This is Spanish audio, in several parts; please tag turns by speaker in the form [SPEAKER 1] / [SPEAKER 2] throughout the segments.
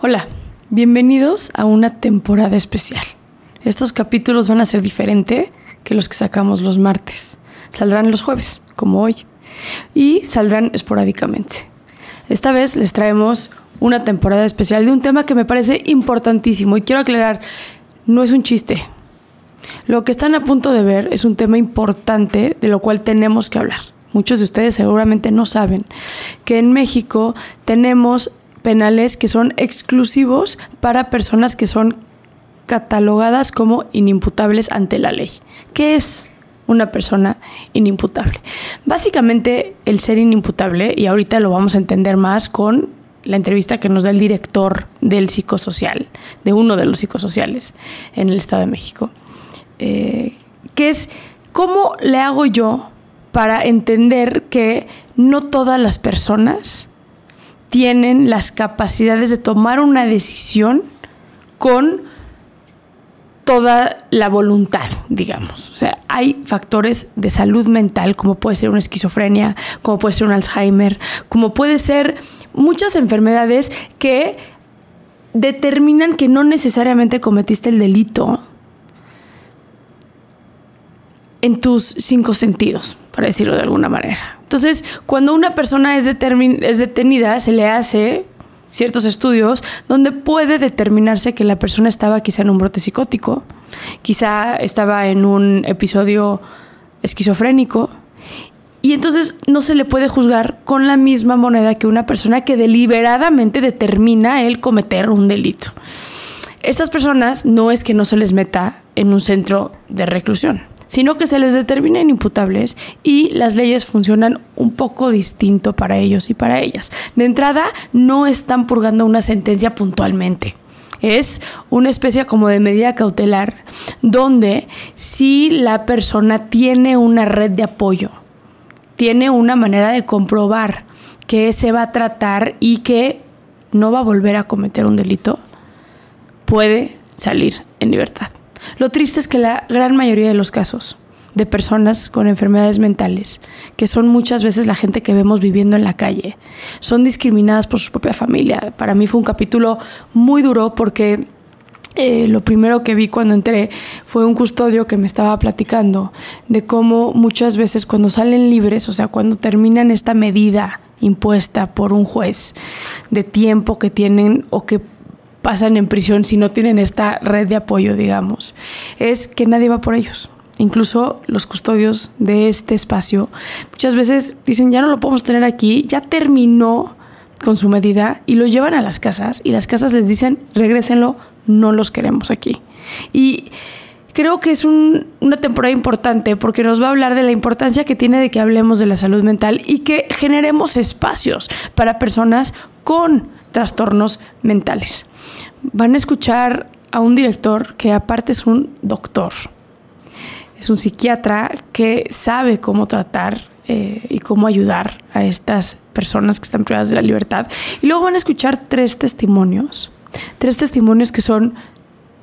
[SPEAKER 1] Hola, bienvenidos a una temporada especial. Estos capítulos van a ser diferentes que los que sacamos los martes. Saldrán los jueves, como hoy, y saldrán esporádicamente. Esta vez les traemos una temporada especial de un tema que me parece importantísimo y quiero aclarar, no es un chiste. Lo que están a punto de ver es un tema importante de lo cual tenemos que hablar. Muchos de ustedes seguramente no saben que en México tenemos penales que son exclusivos para personas que son catalogadas como inimputables ante la ley. ¿Qué es una persona inimputable? Básicamente el ser inimputable, y ahorita lo vamos a entender más con la entrevista que nos da el director del psicosocial, de uno de los psicosociales en el Estado de México, eh, que es cómo le hago yo para entender que no todas las personas tienen las capacidades de tomar una decisión con toda la voluntad, digamos. O sea, hay factores de salud mental, como puede ser una esquizofrenia, como puede ser un Alzheimer, como puede ser muchas enfermedades que determinan que no necesariamente cometiste el delito en tus cinco sentidos, para decirlo de alguna manera. Entonces, cuando una persona es, detenida, se le hace ciertos estudios donde puede determinarse que la persona estaba quizá en un brote psicótico, quizá estaba en un episodio esquizofrénico, y entonces no se le puede juzgar con la misma moneda que una persona que deliberadamente determina el cometer un delito. Estas personas no es que no se les meta en un centro de reclusión sino que se les determinen imputables y las leyes funcionan un poco distinto para ellos y para ellas. De entrada, no están purgando una sentencia puntualmente. Es una especie como de medida cautelar donde si la persona tiene una red de apoyo, tiene una manera de comprobar que se va a tratar y que no va a volver a cometer un delito, puede salir en libertad. Lo triste es que la gran mayoría de los casos de personas con enfermedades mentales, que son muchas veces la gente que vemos viviendo en la calle, son discriminadas por su propia familia. Para mí fue un capítulo muy duro porque eh, lo primero que vi cuando entré fue un custodio que me estaba platicando de cómo muchas veces cuando salen libres, o sea, cuando terminan esta medida impuesta por un juez de tiempo que tienen o que pasan en prisión si no tienen esta red de apoyo, digamos, es que nadie va por ellos. Incluso los custodios de este espacio muchas veces dicen, ya no lo podemos tener aquí, ya terminó con su medida y lo llevan a las casas y las casas les dicen, regrésenlo, no los queremos aquí. Y creo que es una temporada importante porque nos va a hablar de la importancia que tiene de que hablemos de la salud mental y que generemos espacios para personas con trastornos mentales. Van a escuchar a un director que aparte es un doctor, es un psiquiatra que sabe cómo tratar eh, y cómo ayudar a estas personas que están privadas de la libertad. Y luego van a escuchar tres testimonios. Tres testimonios que son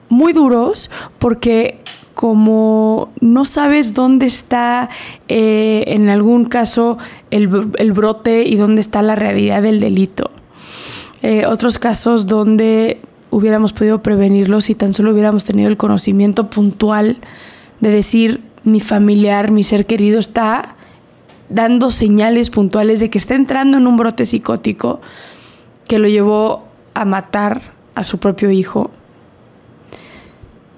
[SPEAKER 1] muy duros porque como no sabes dónde está eh, en algún caso el, brote y dónde está la realidad del delito. Eh, otros casos donde hubiéramos podido prevenirlo si tan solo hubiéramos tenido el conocimiento puntual de decir mi familiar, mi ser querido está dando señales puntuales de que está entrando en un brote psicótico que lo llevó a matar a su propio hijo.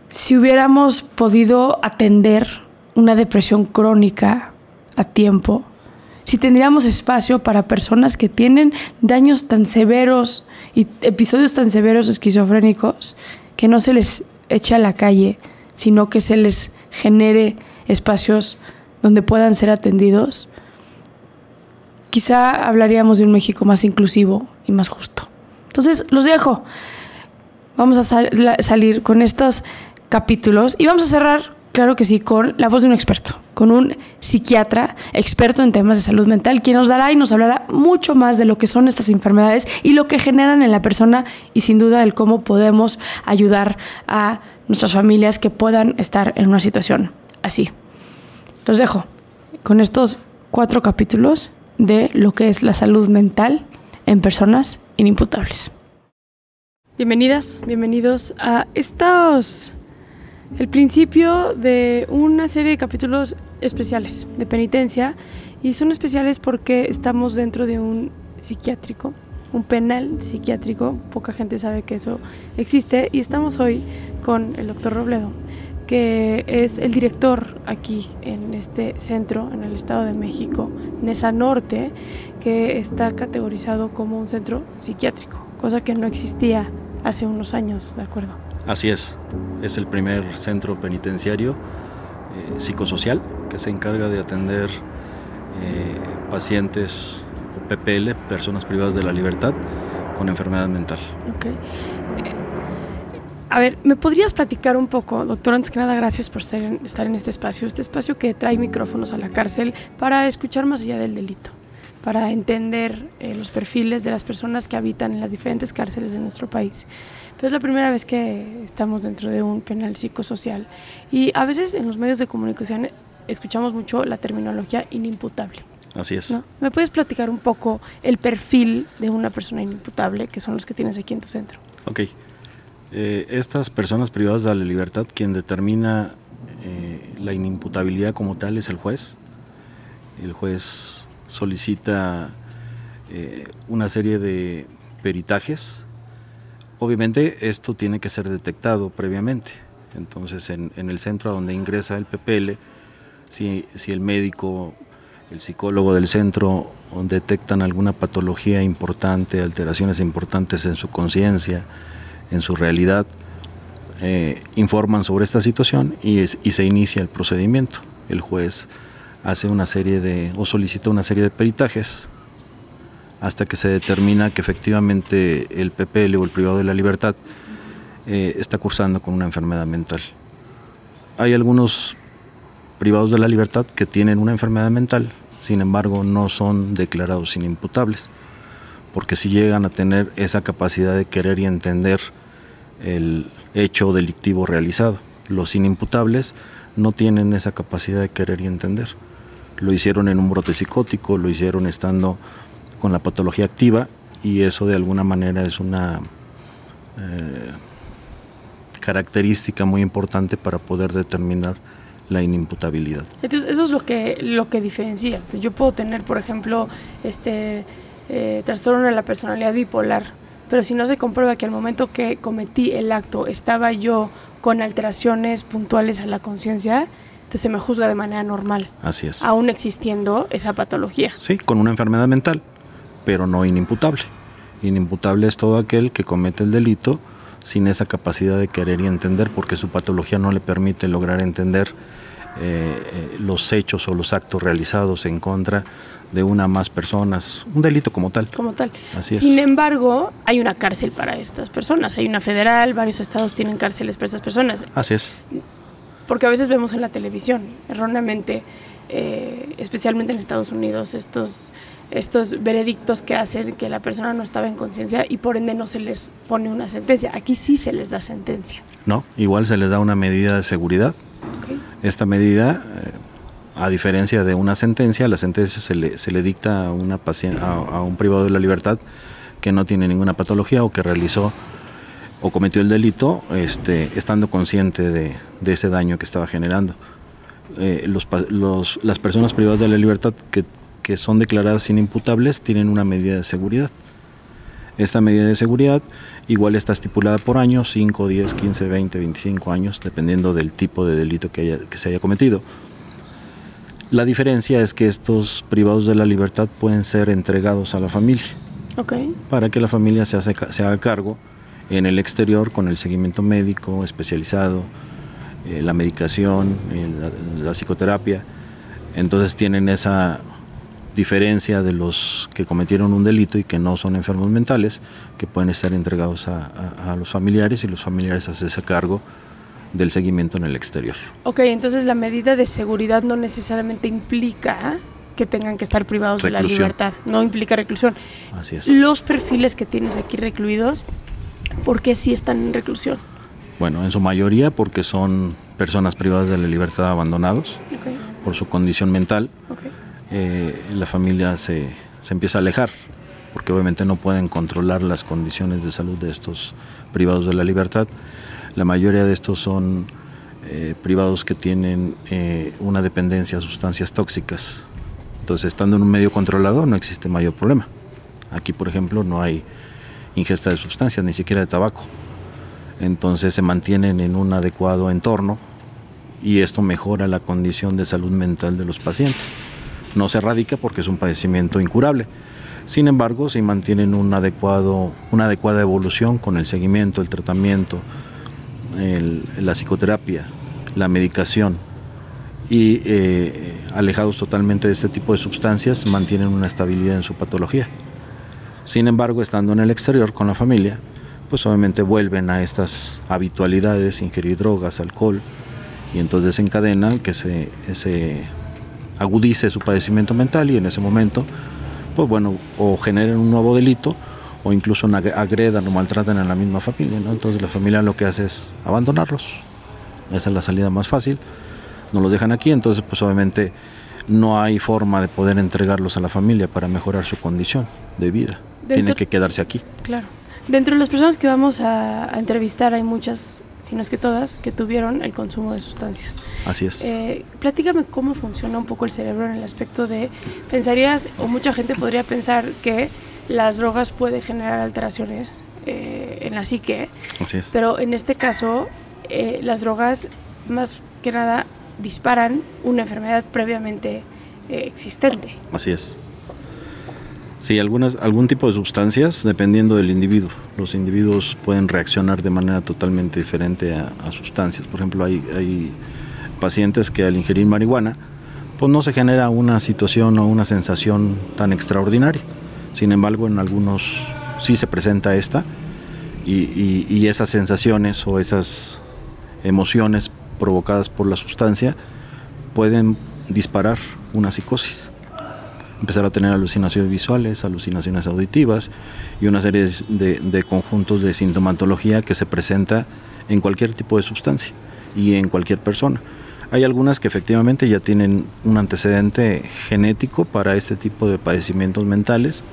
[SPEAKER 1] Si hubiéramos podido atender una depresión crónica a tiempo, si tendríamos espacio para personas que tienen daños tan severos y episodios tan severos esquizofrénicos, que no se les eche a la calle, sino que se les genere espacios donde puedan ser atendidos, quizá hablaríamos de un México más inclusivo y más justo. Entonces, los dejo. Vamos a salir con estos capítulos. Y vamos a cerrar, claro que sí, con la voz de un experto, con un psiquiatra experto en temas de salud mental, quien nos dará y nos hablará mucho más de lo que son estas enfermedades y lo que generan en la persona y sin duda el cómo podemos ayudar a nuestras familias que puedan estar en una situación así. Los dejo con estos cuatro capítulos de lo que es la salud mental en personas inimputables. Bienvenidas, bienvenidos a estos el principio de una serie de capítulos especiales de penitencia y son especiales porque estamos dentro de un psiquiátrico, un penal psiquiátrico, poca gente sabe que eso existe y estamos hoy con el doctor Robledo, que es el director aquí en este centro, en el Estado de México, Nesa Norte, que está categorizado como un centro psiquiátrico, cosa que no existía hace unos años, ¿de acuerdo?
[SPEAKER 2] Así es, es el primer centro penitenciario eh, psicosocial que se encarga de atender eh, pacientes o PPL, personas privadas de la libertad con enfermedad mental.
[SPEAKER 1] Okay. Eh, a ver, ¿me podrías platicar un poco, doctor? Antes que nada, gracias por estar en este espacio, este espacio que trae micrófonos a la cárcel para escuchar más allá del delito para entender eh, los perfiles de las personas que habitan en las diferentes cárceles de nuestro país. Pero es la primera vez que estamos dentro de un penal psicosocial y a veces en los medios de comunicación escuchamos mucho la terminología inimputable.
[SPEAKER 2] Así es.
[SPEAKER 1] ¿Me puedes platicar un poco el perfil de una persona inimputable, que son los que tienes aquí en tu centro?
[SPEAKER 2] Ok. Eh, estas personas privadas de la libertad, quien determina eh, la inimputabilidad como tal es el juez. El juez solicita eh, una serie de peritajes. Obviamente esto tiene que ser detectado previamente. Entonces en, el centro donde ingresa el PPL, si, si, el médico, el psicólogo del centro detectan alguna patología importante, alteraciones importantes en su conciencia, en su realidad, eh, informan sobre esta situación y, y se inicia el procedimiento. El juez hace una serie de, o solicita una serie de peritajes hasta que se determina que efectivamente el PPL o el privado de la libertad eh, está cursando con una enfermedad mental. Hay algunos privados de la libertad que tienen una enfermedad mental, sin embargo no son declarados inimputables, porque si llegan a tener esa capacidad de querer y entender el hecho delictivo realizado. Los inimputables no tienen esa capacidad de querer y entender lo hicieron en un brote psicótico, lo hicieron estando con la patología activa y eso de alguna manera es una eh, característica muy importante para poder determinar la inimputabilidad.
[SPEAKER 1] Entonces eso es lo que lo que diferencia. yo puedo tener, por ejemplo, este eh, trastorno de la personalidad bipolar, pero si no se comprueba que al momento que cometí el acto estaba yo con alteraciones puntuales a la conciencia, entonces se me juzga de manera normal.
[SPEAKER 2] Así es.
[SPEAKER 1] Aún existiendo esa patología.
[SPEAKER 2] Sí, con una enfermedad mental, pero no inimputable. Inimputable es todo aquel que comete el delito sin esa capacidad de querer y entender, porque su patología no le permite lograr entender eh, eh, los hechos o los actos realizados en contra de una más personas, un delito como tal.
[SPEAKER 1] Como tal. Así Sin embargo, hay una cárcel para estas personas, hay una federal, varios estados tienen cárceles para estas personas.
[SPEAKER 2] Así es
[SPEAKER 1] porque a veces vemos en la televisión erróneamente eh, especialmente en Estados Unidos, estos, estos veredictos que hacen que la persona no estaba en conciencia y por ende no se les pone una sentencia. Aquí sí se les da sentencia.
[SPEAKER 2] No, igual se les da una medida de seguridad.
[SPEAKER 1] Okay.
[SPEAKER 2] Esta medida, eh, a diferencia de una sentencia, la sentencia se le, se le dicta a, una a, a un privado de la libertad que no tiene ninguna patología o que realizó o cometió el delito este, estando consciente de, de ese daño que estaba generando. Eh, los, pa- los- las personas privadas de la libertad que, que son declaradas inimputables tienen una medida de seguridad. Esta medida de seguridad igual está estipulada por años, 5, 10, 15, 20, 25 años, dependiendo del tipo de delito que, haya- que se haya cometido. La diferencia es que estos privados de la libertad pueden ser entregados a la familia para que la familia se, hace ca- se haga cargo en el exterior con el seguimiento médico especializado, eh, la medicación, eh, la, la psicoterapia. Entonces tienen esa diferencia de los que cometieron un delito y que no son enfermos mentales, que pueden estar entregados a, a- a los familiares y los familiares hacerse cargo del seguimiento en el exterior.
[SPEAKER 1] Ok, entonces la medida de seguridad no necesariamente implica que tengan que estar privados de la
[SPEAKER 2] Reclusión.
[SPEAKER 1] libertad, no implica reclusión.
[SPEAKER 2] Así es.
[SPEAKER 1] Los perfiles que tienes aquí recluidos, ¿por qué sí están en reclusión?
[SPEAKER 2] Bueno, en su mayoría porque son personas privadas de la libertad abandonados
[SPEAKER 1] Ok,
[SPEAKER 2] por su condición mental.
[SPEAKER 1] ok.
[SPEAKER 2] eh, la familia se, se empieza a alejar, porque obviamente no pueden controlar las condiciones de salud de estos privados de la libertad. La mayoría de estos son eh, privados que tienen eh, una dependencia a sustancias tóxicas. Entonces, estando en un medio controlado, no existe mayor problema. Aquí, por ejemplo, no hay ingesta de sustancias, ni siquiera de tabaco. Entonces, se mantienen en un adecuado entorno y esto mejora la condición de salud mental de los pacientes no se erradica porque es un padecimiento incurable. Sin embargo, si mantienen un adecuado, una adecuada evolución con el seguimiento, el tratamiento, la psicoterapia, la medicación y eh, alejados totalmente de este tipo de sustancias, mantienen una estabilidad en su patología. Sin embargo, estando en el exterior con la familia, pues obviamente vuelven a estas habitualidades, ingerir drogas, alcohol, y entonces desencadena que se, se agudice su padecimiento mental y en ese momento, pues bueno, o generen un nuevo delito o incluso ag- agredan o maltratan a la misma familia, ¿no? Entonces la familia lo que hace es abandonarlos. Esa es la salida más fácil. No los dejan aquí, entonces pues obviamente no hay forma de poder entregarlos a la familia para mejorar su condición de vida. Tienen
[SPEAKER 1] Dentro-
[SPEAKER 2] que quedarse aquí.
[SPEAKER 1] Claro. Dentro de las personas que vamos a, a entrevistar hay muchas, si no es que todas, que tuvieron el consumo de sustancias.
[SPEAKER 2] Así es.
[SPEAKER 1] Eh, platícame cómo funciona un poco el cerebro en el aspecto de, pensarías, o mucha gente podría pensar que las drogas pueden generar alteraciones eh, en la psique,
[SPEAKER 2] Así es.
[SPEAKER 1] pero en este caso eh, las drogas más que nada disparan una enfermedad previamente eh, existente.
[SPEAKER 2] Así es. Sí, algunas, algún tipo de sustancias, dependiendo del individuo. Los individuos pueden reaccionar de manera totalmente diferente a, sustancias. Por ejemplo, hay, hay pacientes que al ingerir marihuana, pues no se genera una situación o una sensación tan extraordinaria. Sin embargo, en algunos sí se presenta esta y- y esas sensaciones o esas emociones provocadas por la sustancia pueden disparar una psicosis empezar a tener alucinaciones visuales, alucinaciones auditivas y una serie de, conjuntos de sintomatología que se presenta en cualquier tipo de sustancia y en cualquier persona. Hay algunas que efectivamente ya tienen un antecedente genético para este tipo de padecimientos mentales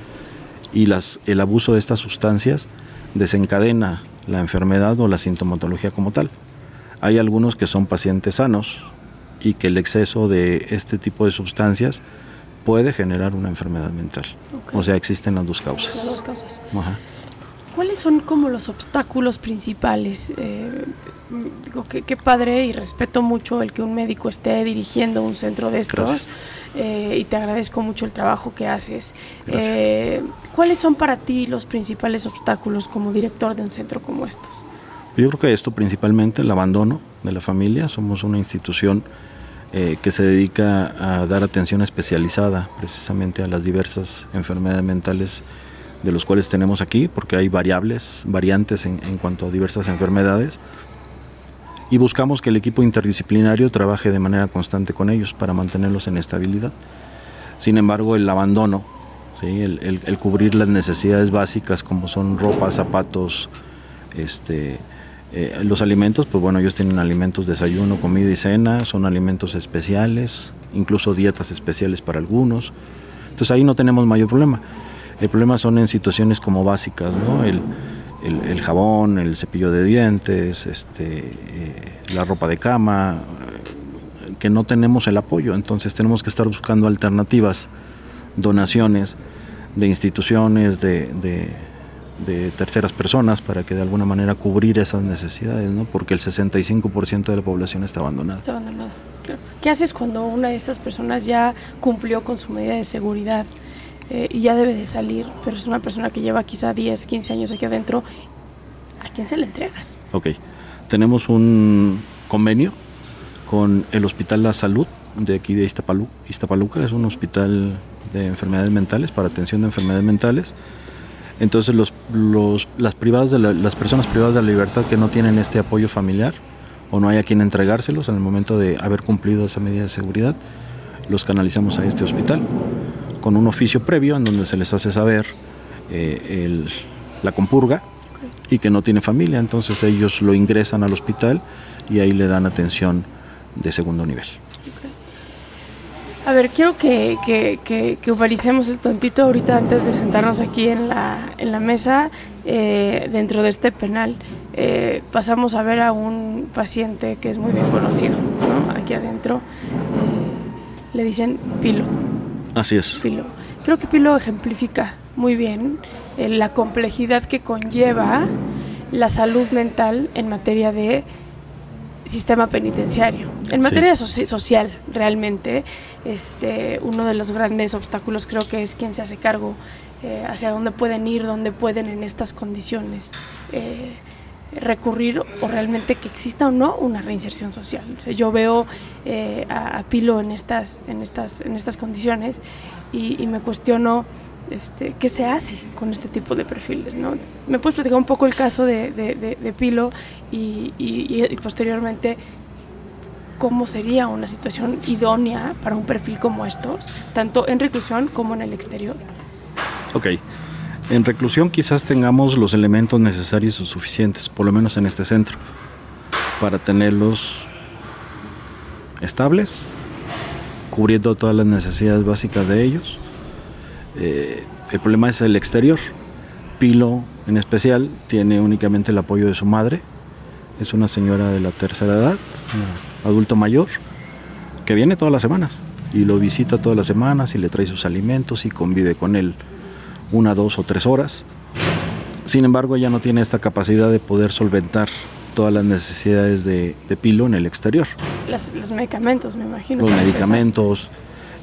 [SPEAKER 2] y el abuso de estas sustancias desencadena la enfermedad o la sintomatología como tal. Hay algunos que son pacientes sanos y que el exceso de este tipo de sustancias puede generar una enfermedad mental. O sea, existen las dos
[SPEAKER 1] Las
[SPEAKER 2] causas.
[SPEAKER 1] dos causas.
[SPEAKER 2] Ajá.
[SPEAKER 1] ¿Cuáles son como los obstáculos principales? Eh, digo, qué, qué padre y respeto mucho el que un médico esté dirigiendo un centro de estos eh, y te agradezco mucho el trabajo que haces. Eh, ¿Cuáles son para ti los principales obstáculos como director de un centro como estos?
[SPEAKER 2] Yo creo que esto principalmente, el abandono de la familia. Somos una institución eh, que se dedica a dar atención especializada precisamente a las diversas enfermedades mentales de los cuales tenemos aquí, porque hay variables, variantes en, en cuanto a diversas enfermedades. y buscamos que el equipo interdisciplinario trabaje de manera constante con ellos para mantenerlos en estabilidad. Sin embargo, el abandono, el cubrir las necesidades básicas como son ropa, zapatos, este, eh, los alimentos, pues bueno, ellos tienen alimentos, desayuno, comida y cena, son alimentos especiales, incluso dietas especiales para algunos. Entonces ahí no tenemos mayor problema. El problema son en situaciones como básicas, ¿no? El, el- jabón, el cepillo de dientes, este, eh, la ropa de cama, eh, que no tenemos el apoyo. Entonces tenemos que estar buscando alternativas, donaciones de instituciones, de- de terceras personas para que de alguna manera cubrir esas necesidades, ¿no? Porque el 65% de la población está abandonada.
[SPEAKER 1] Está abandonado. claro. ¿Qué haces cuando una de esas personas ya cumplió con su medida de seguridad eh, y ya debe de salir, pero es una persona que lleva quizá 10, 15 años aquí adentro? ¿A quién se le entregas?
[SPEAKER 2] Ok. Tenemos un convenio con el Hospital La Salud de aquí de Iztapalu- Iztapaluca. Es un hospital de enfermedades mentales, para atención de enfermedades mentales. Entonces los, los- las, privadas de la- las personas privadas de la libertad que no tienen este apoyo familiar o no hay a quien entregárselos en el momento de haber cumplido esa medida de seguridad, los canalizamos a este hospital con un oficio previo en donde se les hace saber eh, el- la compurga y que no tiene familia, entonces ellos lo ingresan al hospital y ahí le dan atención de segundo nivel.
[SPEAKER 1] A ver, quiero que, que, que, que humanicemos esto tantito ahorita antes de sentarnos aquí en la, en la mesa eh, dentro de este penal. Eh, pasamos a ver a un paciente que es muy bien conocido, ¿no? Aquí adentro. Eh, le dicen Pilo.
[SPEAKER 2] Así es.
[SPEAKER 1] Pilo. Creo que Pilo ejemplifica muy bien la complejidad que conlleva la salud mental en materia de sistema penitenciario. En
[SPEAKER 2] Sí.
[SPEAKER 1] materia soci- social, realmente, este, uno de los grandes obstáculos creo que es quién se hace cargo, eh, hacia dónde pueden ir, dónde pueden en estas condiciones eh, recurrir o realmente que exista o no una reinserción social. O sea, yo veo eh, a, a Pilo en estas, en estas, en estas condiciones y, y me cuestiono este, qué se hace con este tipo de perfiles. ¿no? ¿Me puedes platicar un poco el caso de, Pilo y, y- y posteriormente cómo sería una situación idónea para un perfil como estos, tanto en reclusión como en el exterior?
[SPEAKER 2] Ok. En reclusión quizás tengamos los elementos necesarios o suficientes, por lo menos en este centro, para tenerlos estables, cubriendo todas las necesidades básicas de ellos. Eh, el problema es el exterior. Pilo, en especial, tiene únicamente el apoyo de su madre. Es una señora de la tercera edad, un adulto mayor, que viene todas las semanas y lo visita todas las semanas y le trae sus alimentos y convive con él una, dos o tres horas. Sin embargo, ella no tiene esta capacidad de poder solventar todas las necesidades de, de Pilo en el exterior.
[SPEAKER 1] Los medicamentos, me imagino.
[SPEAKER 2] Los
[SPEAKER 1] empezar.
[SPEAKER 2] medicamentos,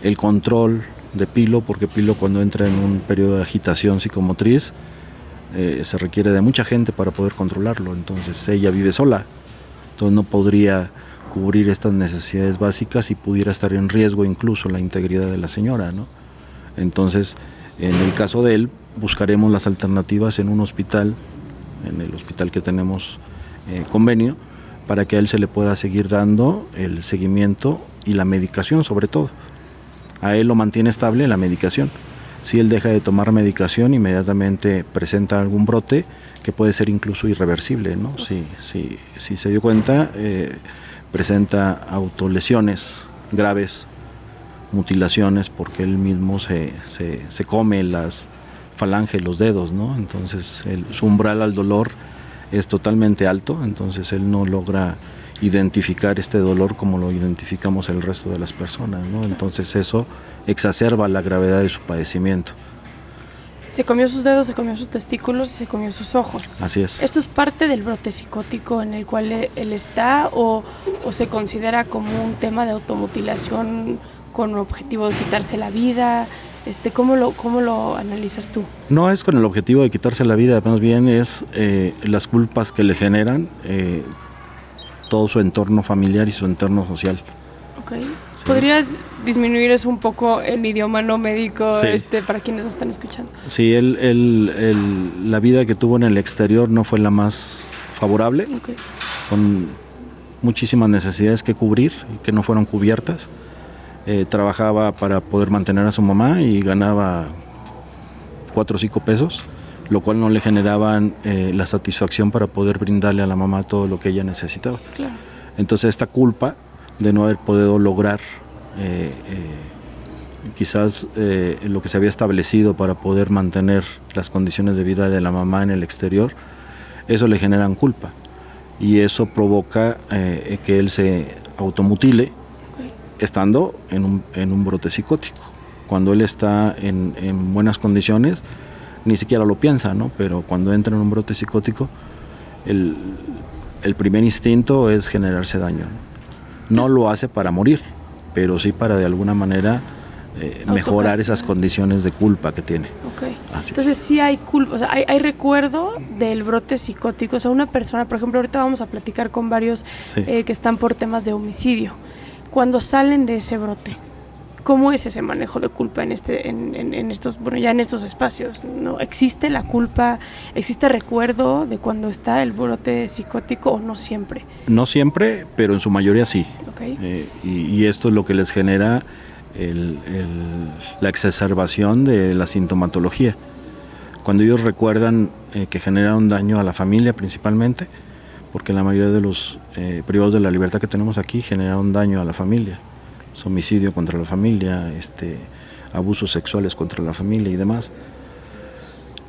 [SPEAKER 2] el control de Pilo, porque Pilo cuando entra en un periodo de agitación psicomotriz, eh, se requiere de mucha gente para poder controlarlo. Entonces ella vive sola, entonces no podría cubrir estas necesidades básicas y pudiera estar en riesgo incluso la integridad de la señora. ¿no? Entonces, en el caso de él, buscaremos las alternativas en un hospital, en el hospital que tenemos eh, convenio, para que a él se le pueda seguir dando el seguimiento y la medicación sobre todo. A él lo mantiene estable la medicación. Si él deja de tomar medicación, inmediatamente presenta algún brote que puede ser incluso irreversible. ¿no? Si, si, si se dio cuenta, eh, presenta autolesiones graves, mutilaciones, porque él mismo se, se, se come las falanges, los dedos. ¿no? Entonces el, su umbral al dolor es totalmente alto, entonces él no logra identificar este dolor como lo identificamos el resto de las personas, ¿no? Entonces eso exacerba la gravedad de su padecimiento.
[SPEAKER 1] Se comió sus dedos, se comió sus testículos, se comió sus ojos.
[SPEAKER 2] Así es.
[SPEAKER 1] ¿Esto es parte del brote psicótico en el cual e- él está o, o se considera como un tema de automutilación con objetivo de quitarse la vida? Este, ¿cómo, lo, ¿Cómo lo analizas tú?
[SPEAKER 2] No es con el objetivo de quitarse la vida, más bien es eh, las culpas que le generan eh, todo su entorno familiar y su entorno social.
[SPEAKER 1] Ok. ¿Podrías disminuir eso un poco en idioma no médico
[SPEAKER 2] Sí.
[SPEAKER 1] este, para quienes están escuchando?
[SPEAKER 2] Sí, él, él- él- la vida que tuvo en el exterior no fue la más favorable.
[SPEAKER 1] Ok.
[SPEAKER 2] con muchísimas necesidades que cubrir y que no fueron cubiertas. Eh, trabajaba para poder mantener a su mamá y ganaba cuatro o cinco pesos, lo cual no le generaban eh, la satisfacción para poder brindarle a la mamá todo lo que ella necesitaba.
[SPEAKER 1] Claro.
[SPEAKER 2] Entonces esta culpa de no haber podido lograr eh, quizás lo que se había establecido para poder mantener las condiciones de vida de la mamá en el exterior, eso le generan culpa y eso provoca que él se automutile estando en un, en un brote psicótico. Cuando él está en, en, buenas condiciones, ni siquiera lo piensa, ¿no? Pero cuando entra en un brote psicótico, el, el primer instinto es generarse daño. No, no lo hace para morir, pero sí para de alguna manera eh, mejorar esas condiciones de culpa que tiene.
[SPEAKER 1] Okay. Entonces sí hay culpa, o sea, hay, hay, recuerdo del brote psicótico. O sea, una persona, por ejemplo, ahorita vamos a platicar con varios sí. eh, que están por temas de homicidio cuando salen de ese brote, ¿cómo es ese manejo de culpa en este, en, en, en, estos, bueno, ya en estos espacios? ¿No existe la culpa? ¿Existe recuerdo de cuando está el brote psicótico o no siempre?
[SPEAKER 2] No siempre, pero en su mayoría sí.
[SPEAKER 1] Okay.
[SPEAKER 2] Eh, y, y, esto es lo que les genera el, el, la exacerbación de la sintomatología. Cuando ellos recuerdan eh, que generaron daño a la familia principalmente, porque la mayoría de los eh, privados de la libertad que tenemos aquí generaron daño a la familia, homicidio contra la familia, este, abusos sexuales contra la familia y demás.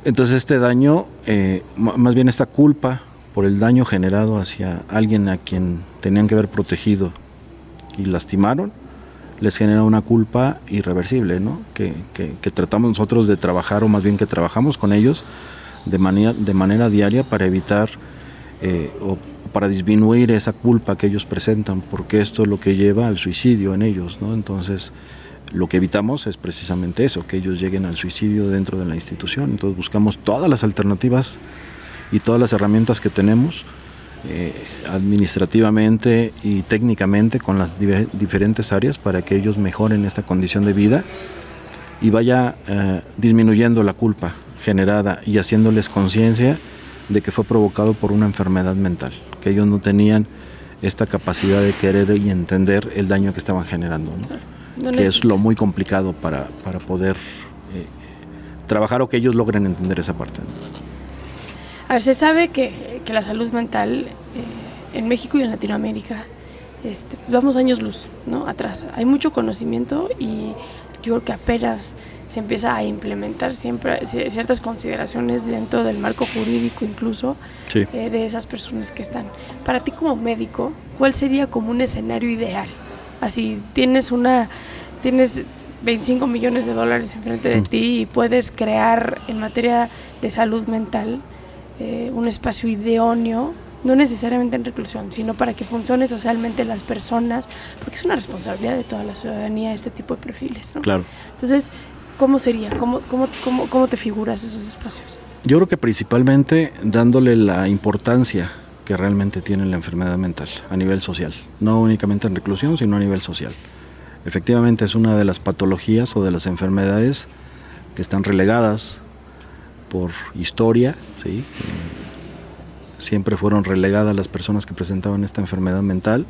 [SPEAKER 2] Entonces este daño, eh, más bien esta culpa por el daño generado hacia alguien a quien tenían que haber protegido y lastimaron, les genera una culpa irreversible, ¿no? que, que, tratamos nosotros de trabajar, o más bien que trabajamos con ellos de manera, de manera diaria para evitar eh, para disminuir esa culpa que ellos presentan, porque esto es lo que lleva al suicidio en ellos, ¿no? Entonces, lo que evitamos es precisamente eso, que ellos lleguen al suicidio dentro de la institución. Entonces, buscamos todas las alternativas y todas las herramientas que tenemos eh, administrativamente y técnicamente con las diferentes áreas para que ellos mejoren esta condición de vida y vaya eh, disminuyendo la culpa generada y haciéndoles conciencia de que fue provocado por una enfermedad mental, que ellos no tenían esta capacidad de querer y entender el daño que estaban generando, ¿no? No que es lo muy complicado para, para poder eh, trabajar o que ellos logren entender esa parte. ¿no?
[SPEAKER 1] A ver, se sabe que, que la salud mental eh, en México y en Latinoamérica este, vamos años luz, ¿no? Atrás. Hay mucho conocimiento y yo creo que apenas se empieza a implementar siempre ciertas consideraciones dentro del marco jurídico incluso
[SPEAKER 2] sí.
[SPEAKER 1] eh, de esas personas que están. Para ti como médico, ¿cuál sería como un escenario ideal? Así, tienes una, tienes 25 millones de dólares enfrente de mm. ti y puedes crear en materia de salud mental eh, un espacio idóneo no necesariamente en reclusión, sino para que funcione socialmente las personas, porque es una responsabilidad de toda la ciudadanía este tipo de perfiles. ¿no?
[SPEAKER 2] Claro.
[SPEAKER 1] Entonces, ¿cómo sería? ¿Cómo, cómo, cómo, cómo te figuras esos espacios?
[SPEAKER 2] Yo creo que principalmente dándole la importancia que realmente tiene la enfermedad mental a nivel social, no únicamente en reclusión, sino a nivel social. Efectivamente es una de las patologías o de las enfermedades que están relegadas por historia, ¿sí? Eh, siempre fueron relegadas las personas que presentaban esta enfermedad mental,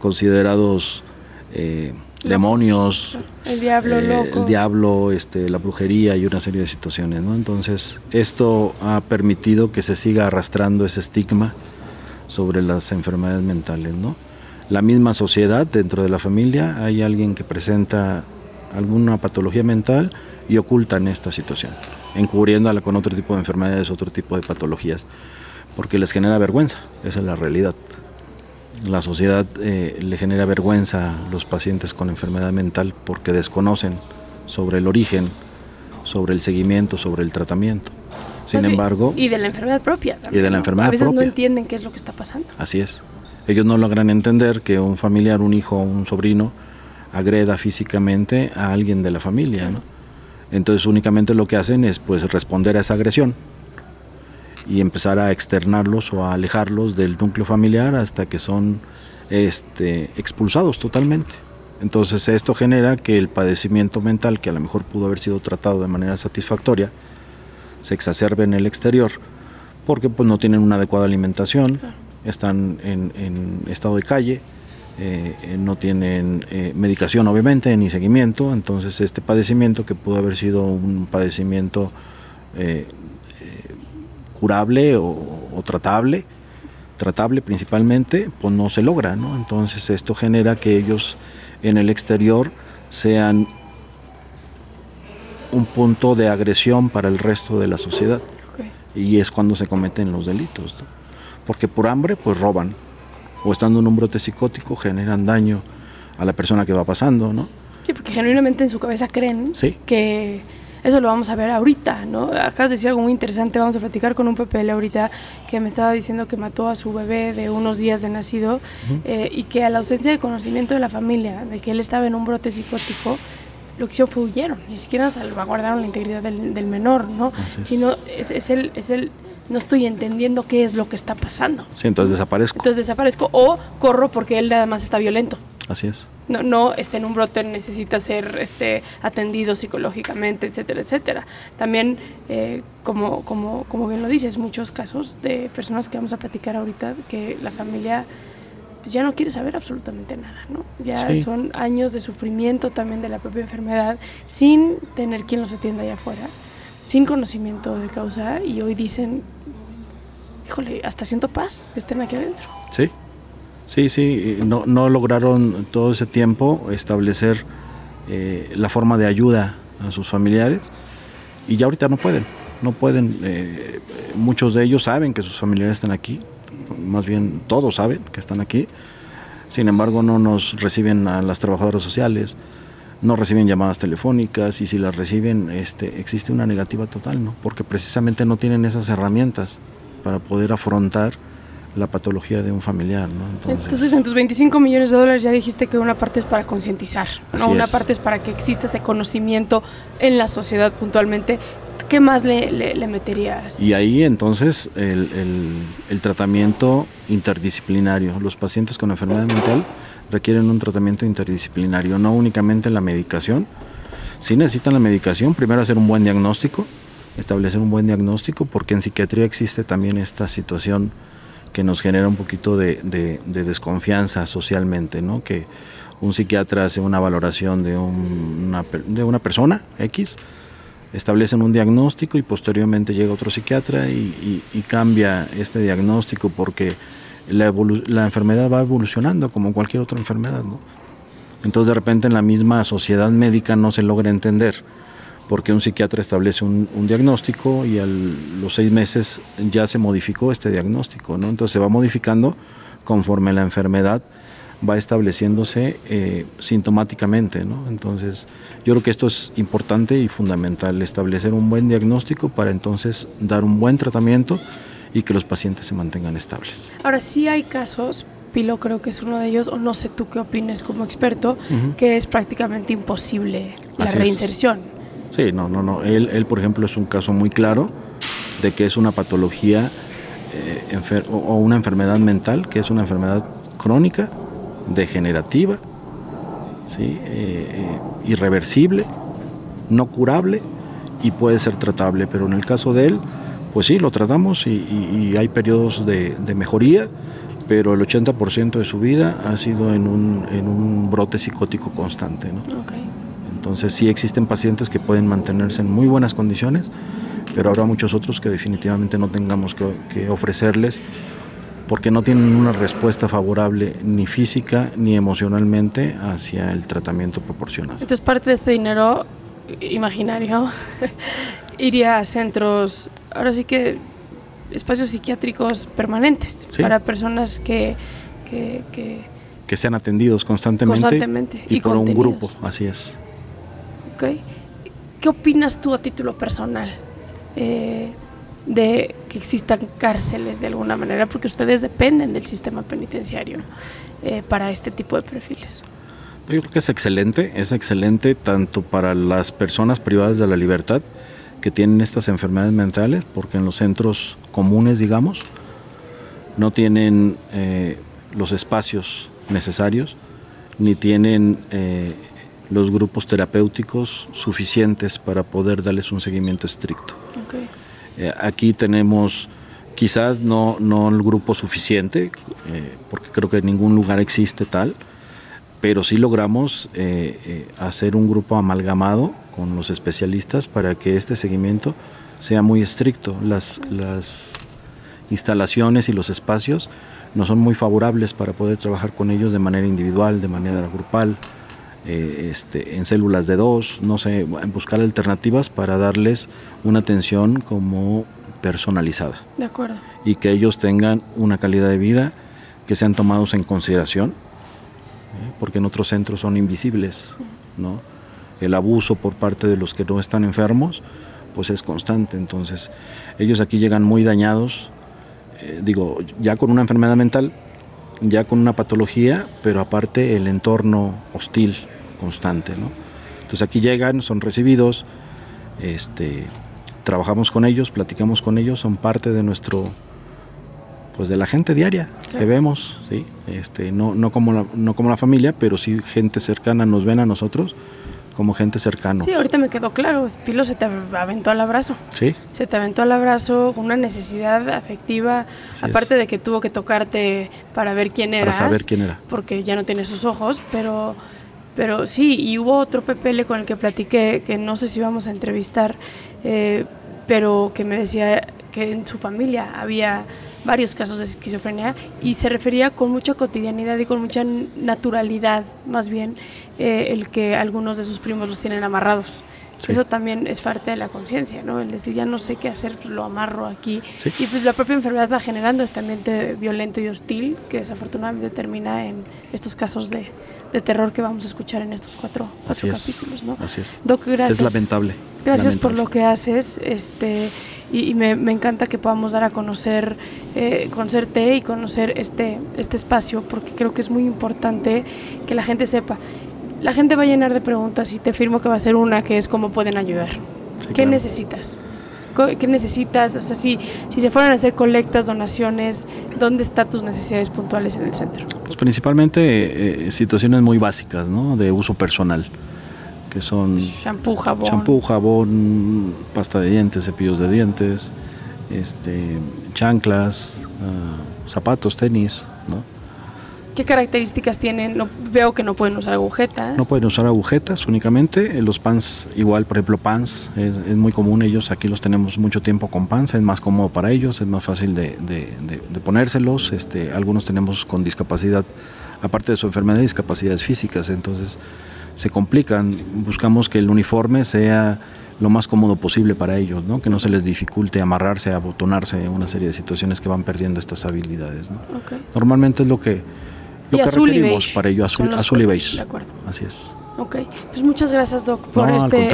[SPEAKER 2] considerados eh, demonios,
[SPEAKER 1] el diablo,
[SPEAKER 2] eh, el diablo, este, la brujería y una serie de situaciones, ¿no? Entonces esto ha permitido que se siga arrastrando ese estigma sobre las enfermedades mentales, ¿no? La misma sociedad dentro de la familia hay alguien que presenta alguna patología mental y ocultan esta situación, encubriéndola con otro tipo de enfermedades, otro tipo de patologías porque les genera vergüenza, esa es la realidad. La sociedad eh, le genera vergüenza a los pacientes con enfermedad mental porque desconocen sobre el origen, sobre el seguimiento, sobre el tratamiento. Sin
[SPEAKER 1] Pues,
[SPEAKER 2] embargo,
[SPEAKER 1] Y de la enfermedad propia.
[SPEAKER 2] y de la enfermedad
[SPEAKER 1] A veces
[SPEAKER 2] propia.
[SPEAKER 1] no entienden qué es lo que está pasando.
[SPEAKER 2] Así es. Ellos no logran entender que un familiar, un hijo, un sobrino agreda físicamente a alguien de la familia, ¿no? Entonces únicamente lo que hacen es pues responder a esa agresión y empezar a externarlos o a alejarlos del núcleo familiar hasta que son este, expulsados totalmente. Entonces esto genera que el padecimiento mental, que a lo mejor pudo haber sido tratado de manera satisfactoria, se exacerbe en el exterior porque pues no tienen una adecuada alimentación, están en, en estado de calle, eh, eh, no tienen eh, medicación obviamente ni seguimiento, entonces este padecimiento que pudo haber sido un padecimiento curable o, tratable, tratable principalmente, pues no se logra, ¿no? Entonces esto genera que ellos en el exterior sean un punto de agresión para el resto de la sociedad. Y es cuando se cometen los delitos. Porque por hambre, pues roban, o estando en un brote psicótico generan daño a la persona que va pasando, ¿no?
[SPEAKER 1] Sí, porque genuinamente en su cabeza creen que eso lo vamos a ver ahorita, ¿no? Acabas de decir algo muy interesante, vamos a platicar con un PPL ahorita que me estaba diciendo que mató a su bebé de unos días de nacido eh, y que a la ausencia de conocimiento de la familia, de que él estaba en un brote psicótico, lo que hicieron fue huyeron, ni siquiera salvaguardaron la integridad del, menor, ¿no? Sino es, es, el, es el no estoy entendiendo qué es lo que está pasando.
[SPEAKER 2] Sí, entonces desaparezco.
[SPEAKER 1] Entonces desaparezco o corro porque él nada más está violento.
[SPEAKER 2] Así es.
[SPEAKER 1] No, no este, en un brote necesita ser este, atendido psicológicamente, etcétera, etcétera. También, eh, como, como, como bien lo dices, muchos casos de personas que vamos a platicar ahorita que la familia pues, ya no quiere saber absolutamente nada, ¿no? Ya son años de sufrimiento también de la propia enfermedad sin tener quien los atienda allá afuera sin conocimiento de causa y hoy dicen, híjole, hasta siento paz que estén aquí adentro.
[SPEAKER 2] Sí, sí, sí, no, no lograron todo ese tiempo establecer eh, la forma de ayuda a sus familiares y ya ahorita no pueden, no pueden, eh, muchos de ellos saben que sus familiares están aquí, más bien todos saben que están aquí, sin embargo no nos reciben a las trabajadoras sociales, no reciben llamadas telefónicas y si las reciben este, existe una negativa total, ¿no? porque precisamente no tienen esas herramientas para poder afrontar la patología de un familiar. ¿no?
[SPEAKER 1] Entonces, en tus 25 millones de dólares ya dijiste que una parte es para concientizar, ¿no? una parte es para que exista ese conocimiento en la sociedad puntualmente. ¿Qué más le, le, meterías?
[SPEAKER 2] Y ahí entonces el, el tratamiento interdisciplinario. Los pacientes con enfermedad mental requieren un tratamiento interdisciplinario, no únicamente la medicación. Si necesitan la medicación, primero hacer un buen diagnóstico, establecer un buen diagnóstico, porque en psiquiatría existe también esta situación que nos genera un poquito de, desconfianza socialmente, ¿no? que un psiquiatra hace una valoración de una, persona X, establecen un diagnóstico y posteriormente llega otro psiquiatra y, cambia este diagnóstico porque la, enfermedad va evolucionando como cualquier otra enfermedad, ¿no? Entonces de repente en la misma sociedad médica no se logra entender porque un psiquiatra establece un, diagnóstico y a los seis meses ya se modificó este diagnóstico, ¿no? Entonces se va modificando conforme la enfermedad va estableciéndose eh, sintomáticamente, ¿no? Entonces yo creo que esto es importante y fundamental, establecer un buen diagnóstico para entonces dar un buen tratamiento y que los pacientes se mantengan estables.
[SPEAKER 1] Ahora sí hay casos, Pilo creo que es uno de ellos, o no sé tú qué opines como experto, que es prácticamente imposible la reinserción.
[SPEAKER 2] Sí, no, no, no. Él, él, por ejemplo, es un caso muy claro de que es una patología eh, o una enfermedad mental, que es una enfermedad crónica, degenerativa, ¿sí? Eh, eh, irreversible, no curable y puede ser tratable, pero en el caso de él, pues sí, lo tratamos y, hay periodos de, mejoría, pero el 80% de su vida ha sido en un, brote psicótico constante. Entonces sí existen pacientes que pueden mantenerse en muy buenas condiciones, pero habrá muchos otros que definitivamente no tengamos que, ofrecerles porque no tienen una respuesta favorable ni física ni emocionalmente hacia el tratamiento proporcionado.
[SPEAKER 1] Entonces parte de este dinero imaginario iría a centros, ahora sí que espacios psiquiátricos permanentes para personas que,
[SPEAKER 2] que, sean atendidos constantemente, y, por un grupo, así es.
[SPEAKER 1] ¿Qué opinas tú a título personal eh, de que existan cárceles de alguna manera? Porque ustedes dependen del sistema penitenciario eh, para este tipo de perfiles.
[SPEAKER 2] Yo creo que es excelente, es excelente tanto para las personas privadas de la libertad que tienen estas enfermedades mentales, porque en los centros comunes, digamos, no tienen eh, los espacios necesarios, ni tienen los grupos terapéuticos suficientes para poder darles un seguimiento estricto. Eh, aquí tenemos Quizás no, no el grupo suficiente, eh, porque creo que en ningún lugar existe tal, pero sí logramos eh, eh, hacer un grupo amalgamado con los especialistas para que este seguimiento sea muy estricto. Las, las instalaciones y los espacios no son muy favorables para poder trabajar con ellos de manera individual, de manera grupal, este, en células de dos, no sé, en buscar alternativas para darles una atención como personalizada.
[SPEAKER 1] De acuerdo.
[SPEAKER 2] Y que ellos tengan una calidad de vida que sean tomados en consideración, ¿eh? porque en otros centros son invisibles, ¿no? El abuso por parte de los que no están enfermos, pues es constante. Entonces, ellos aquí llegan muy dañados, eh, digo, ya con una enfermedad mental, ya con una patología, pero aparte el entorno hostil constante, ¿no? Entonces aquí llegan, son recibidos, este, trabajamos con ellos, platicamos con ellos, son parte de nuestro, pues de la gente diaria que vemos, ¿sí? Este, no, no, como la, no como la familia, pero sí gente cercana nos ven a nosotros como gente cercana.
[SPEAKER 1] Sí, ahorita me quedó claro, Pilo se te aventó al abrazo.
[SPEAKER 2] Sí.
[SPEAKER 1] Se te aventó al abrazo con una necesidad afectiva,
[SPEAKER 2] Así
[SPEAKER 1] aparte
[SPEAKER 2] es.
[SPEAKER 1] de que tuvo que tocarte para ver quién eras.
[SPEAKER 2] Para saber quién era.
[SPEAKER 1] Porque ya no tiene sus ojos, pero, pero sí, y hubo otro PPL con el que platiqué, que no sé si vamos a entrevistar, eh, pero que me decía que en su familia había varios casos de esquizofrenia y se refería con mucha cotidianidad y con mucha naturalidad, más bien, eh, el que algunos de sus primos los tienen amarrados.
[SPEAKER 2] Sí.
[SPEAKER 1] Eso también es parte de la conciencia, ¿no? El decir, ya no sé qué hacer, pues lo amarro aquí.
[SPEAKER 2] Sí.
[SPEAKER 1] Y pues la propia enfermedad va generando este ambiente violento y hostil que desafortunadamente termina en estos casos de, de terror que vamos a escuchar en estos cuatro, cuatro capítulos, ¿no?
[SPEAKER 2] Así es.
[SPEAKER 1] Doc, gracias.
[SPEAKER 2] Es lamentable.
[SPEAKER 1] Gracias por
[SPEAKER 2] lamentable.
[SPEAKER 1] lo que haces, este, y, y me, me encanta que podamos dar a conocer, eh, conocerte y conocer este, este espacio, porque creo que es muy importante que la gente sepa. La gente va a llenar de preguntas y te firmo que va a ser una que es cómo pueden ayudar.
[SPEAKER 2] Sí,
[SPEAKER 1] ¿Qué
[SPEAKER 2] claro.
[SPEAKER 1] necesitas? ¿Qué necesitas? O sea, si, si se fueran a hacer colectas, donaciones, ¿dónde están tus necesidades puntuales en el centro?
[SPEAKER 2] Pues principalmente eh, eh, situaciones muy básicas, ¿no? De uso personal, que son
[SPEAKER 1] Shampoo, jabón.
[SPEAKER 2] champú, jabón, pasta de dientes, cepillos de dientes, este, chanclas, ah, zapatos, tenis, ¿no?
[SPEAKER 1] ¿Qué características tienen? No, veo que no pueden usar agujetas.
[SPEAKER 2] No pueden usar agujetas únicamente, eh, los pants igual, por ejemplo, pants, es, es muy común, ellos aquí los tenemos mucho tiempo con pants, es más cómodo para ellos, es más fácil de, de- de- de ponérselos, este, algunos tenemos con discapacidad, aparte de su enfermedad, discapacidades físicas, entonces se complican, buscamos que el uniforme sea lo más cómodo posible para ellos, ¿no? que no se les dificulte amarrarse, abotonarse, una serie de situaciones que van perdiendo estas habilidades. Normalmente es lo que, lo
[SPEAKER 1] Y
[SPEAKER 2] que
[SPEAKER 1] azul y
[SPEAKER 2] requerimos
[SPEAKER 1] beige
[SPEAKER 2] para ello, azul, azul y beige.
[SPEAKER 1] De acuerdo.
[SPEAKER 2] Así es.
[SPEAKER 1] Ok, pues muchas gracias Doc por
[SPEAKER 2] No,
[SPEAKER 1] este